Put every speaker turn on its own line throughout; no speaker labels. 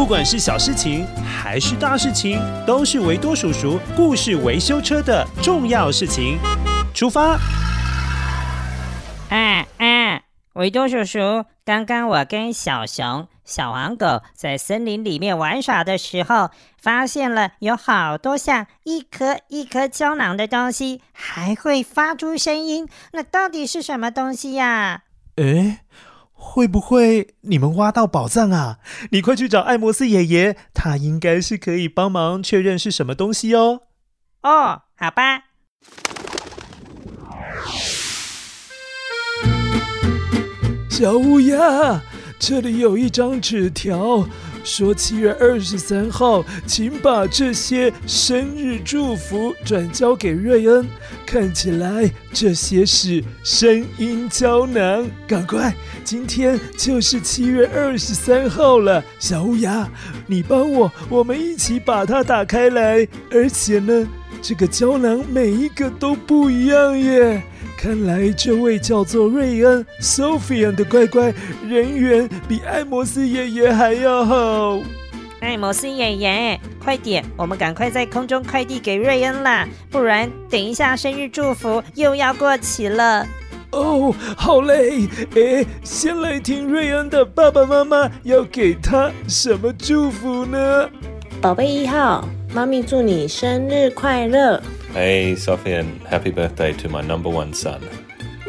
不管是小事情还是大事情，都是维多叔叔故事维修车的重要事情。出发！
啊啊！维多叔叔，刚刚我跟小熊、小黄狗在森林里面玩耍的时候，发现了有好多像一颗一颗胶囊的东西，还会发出声音。那到底是什么东西呀？
诶，会不会你们挖到宝藏啊？你快去找艾摩斯爷爷，他应该是可以帮忙确认是什么东西哦。
哦，好吧。
小乌鸦，这里有一张纸条，说七月二十三号，请把这些生日祝福转交给瑞恩。看起来这些是声音胶囊，赶快，今天就是七月二十三号了。小乌鸦，你帮我，我们一起把它打开来。而且呢，这个胶囊每一个都不一样耶。看来这位叫做瑞恩 Sophia 的乖乖人缘比艾摩斯爷爷还要好。
艾摩斯爷爷，快点，我们赶快在空中快递给瑞恩啦，不然等一下生日祝福又要过期了。
哦，好嘞，哎，先来听瑞恩的爸爸妈妈要给他什么祝福呢？
宝贝一号，妈咪祝你生日快乐。
Hey, Sophia, happy birthday to my number one son.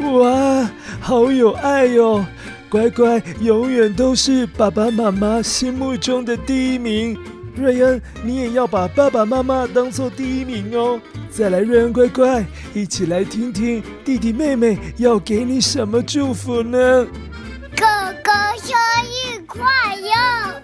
哇，好有爱哟！乖乖，永远都是爸爸妈妈心目中的第一名。瑞恩，你也要把爸爸妈妈当做第一名哦。再来，瑞恩乖乖，一起来听听弟弟妹妹要给你什么祝福呢？
哥哥生日快乐！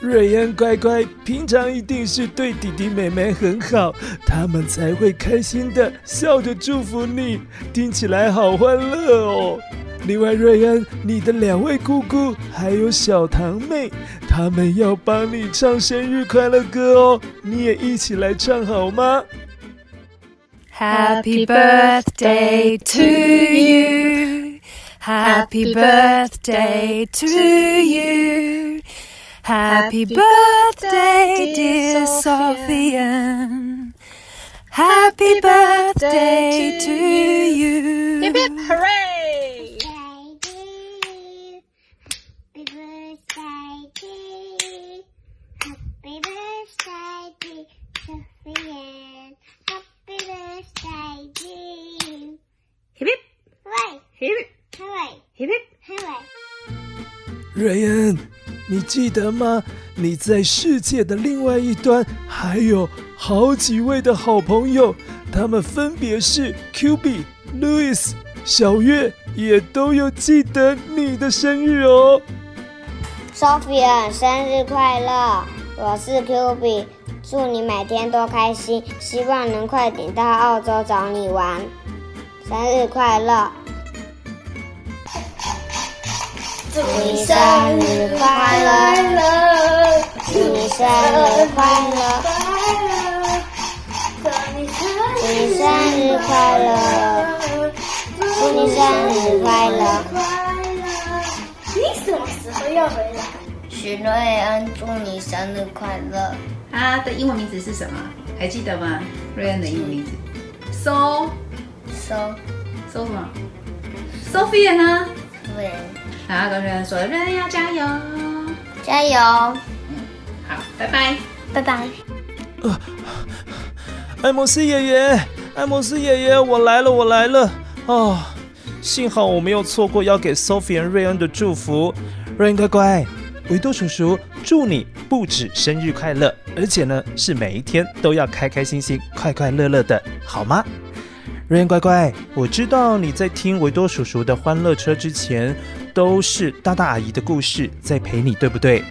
瑞恩乖乖，平常一定是对弟弟妹妹很好，他们才会开心的笑着祝福你，听起来好欢乐哦。另外，瑞恩，你的两位姑姑还有小堂妹，他们要帮你唱生日快乐歌哦，你也一起来唱好吗
？Happy birthday to you, Happy birthday to you. Happy birthday, dear Sophia. Happy birthday to you.
Hip hip hooray! Happy birthday to Happy birthday to Sophia. Happy birthday to
Hip hip
hooray!
Hip hip
hooray!
Hip hip
hooray!
瑞恩。你记得吗？你在世界的另外一端还有好几位的好朋友，他们分别是 QB、Louis、小月，也都有记得你的生日哦。
Sophia，生日快乐！我是 QB，祝你每天都开心，希望能快点到澳洲找你玩。生日快乐！祝你生日快乐！祝你生日快乐！祝你生日快乐！祝你生日快乐！你什么时候要回来？许瑞恩，祝你生日快乐！
他的英文名字是什么？还记得吗？瑞恩的英文名字？So
So
So 什么？Sophia 呢？
对。
好，跟瑞恩说，瑞恩要加油，
加油。
嗯，好，拜拜，
拜拜。
呃，艾摩斯爷爷，艾摩斯爷爷，我来了，我来了。哦，幸好我没有错过要给 Sophia 瑞恩的祝福。瑞恩乖乖，维多叔叔祝你不止生日快乐，而且呢是每一天都要开开心心、快快乐乐的，好吗？瑞恩乖乖，我知道你在听维多叔叔的欢乐车之前，都是大大阿姨的故事在陪你，对不对？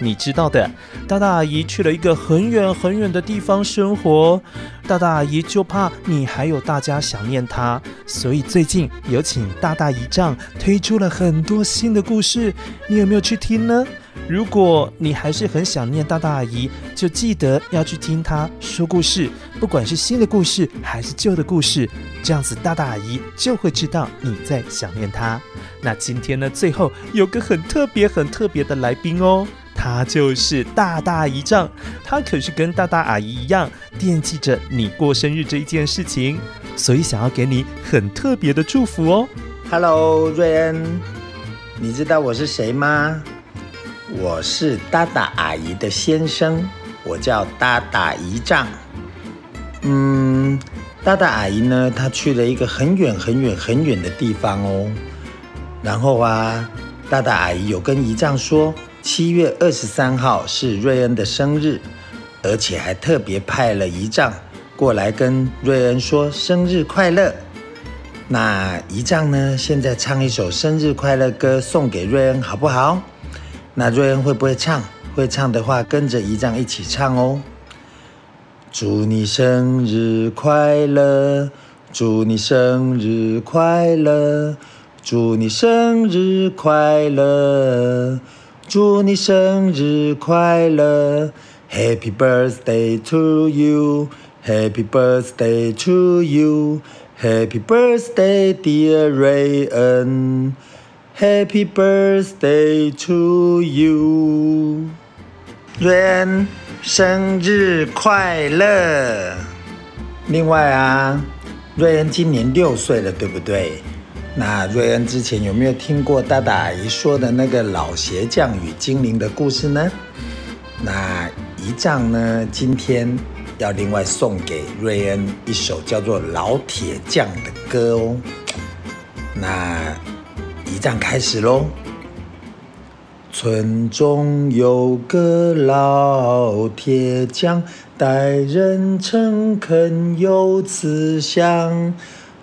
你知道的，大大阿姨去了一个很远很远的地方生活，大大阿姨就怕你还有大家想念她，所以最近有请大大姨丈推出了很多新的故事，你有没有去听呢？
如果你还是很想念大大阿姨，就记得要去听她说故事，不管是新的故事还是旧的故事，这样子大大阿姨就会知道你在想念她。那今天呢，最后有个很特别、很特别的来宾哦，他就是大大姨丈，他可是跟大大阿姨一样惦记着你过生日这一件事情，所以想要给你很特别的祝福哦。
Hello，瑞恩，你知道我是谁吗？我是大大阿姨的先生，我叫大大姨丈。嗯，大大阿姨呢，她去了一个很远很远很远的地方哦。然后啊，大大阿姨有跟姨丈说，七月二十三号是瑞恩的生日，而且还特别派了姨丈过来跟瑞恩说生日快乐。那姨丈呢，现在唱一首生日快乐歌送给瑞恩，好不好？那瑞恩会不会唱？会唱的话，跟着姨丈一起唱哦。祝你生日快乐！祝你生日快乐！祝你生日快乐！祝你生日快乐！Happy birthday to you! Happy birthday to you! Happy birthday, dear Ray 恩！Happy birthday to you，瑞恩，生日快乐！另外啊，瑞恩今年六岁了，对不对？那瑞恩之前有没有听过大大阿姨说的那个老鞋匠与精灵的故事呢？那姨丈呢，今天要另外送给瑞恩一首叫做《老铁匠》的歌哦。那。姨丈开始喽。村中有个老铁匠，待人诚恳有慈祥，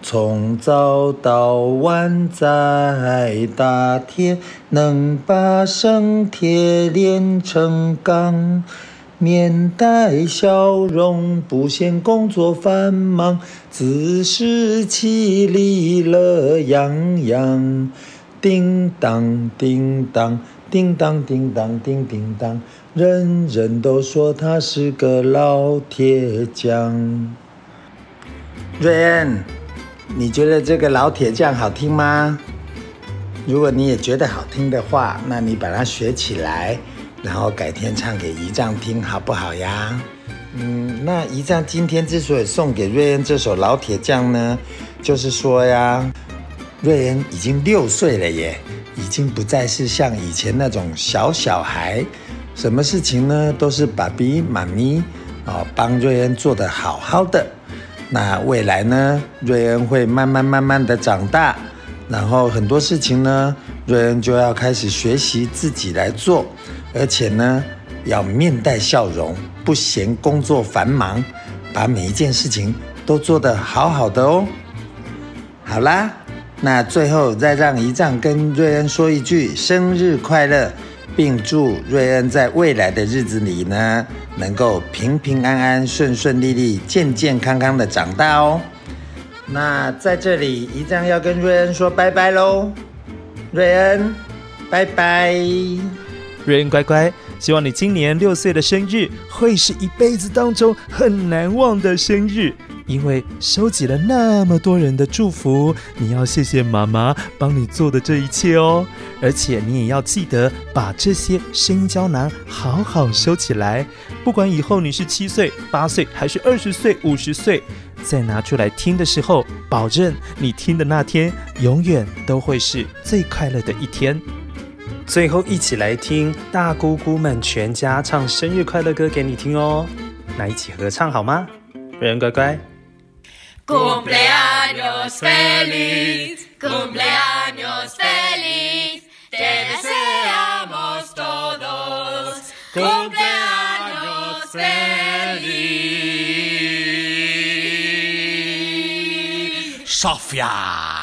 从早到晚在打铁，能把生铁炼成钢，面带笑容，不嫌工作繁忙，自食其力乐洋洋。叮当叮当叮当叮当叮叮当，人人都说他是个老铁匠。瑞恩，你觉得这个老铁匠好听吗？如果你也觉得好听的话，那你把它学起来，然后改天唱给姨丈听，好不好呀？嗯，那姨丈今天之所以送给瑞恩这首老铁匠呢，就是说呀。瑞恩已经六岁了耶，已经不再是像以前那种小小孩，什么事情呢都是爸比妈咪啊帮瑞恩做得好好的。那未来呢，瑞恩会慢慢慢慢的长大，然后很多事情呢，瑞恩就要开始学习自己来做，而且呢，要面带笑容，不嫌工作繁忙，把每一件事情都做得好好的哦。好啦。那最后再让姨丈跟瑞恩说一句生日快乐，并祝瑞恩在未来的日子里呢，能够平平安安、顺顺利利、健健康康的长大哦。那在这里，姨丈要跟瑞恩说拜拜喽，瑞恩，拜拜，
瑞恩乖乖，希望你今年六岁的生日会是一辈子当中很难忘的生日。因为收集了那么多人的祝福，你要谢谢妈妈帮你做的这一切哦。而且你也要记得把这些声音胶囊好好收起来。不管以后你是七岁、八岁，还是二十岁、五十岁，再拿出来听的时候，保证你听的那天永远都会是最快乐的一天。最后，一起来听大姑姑们全家唱生日快乐歌给你听哦。那一起合唱好吗？瑞恩乖乖。
Cumpleaños feliz, cumpleaños feliz, te deseamos todos. Cumpleaños feliz.
Sofia.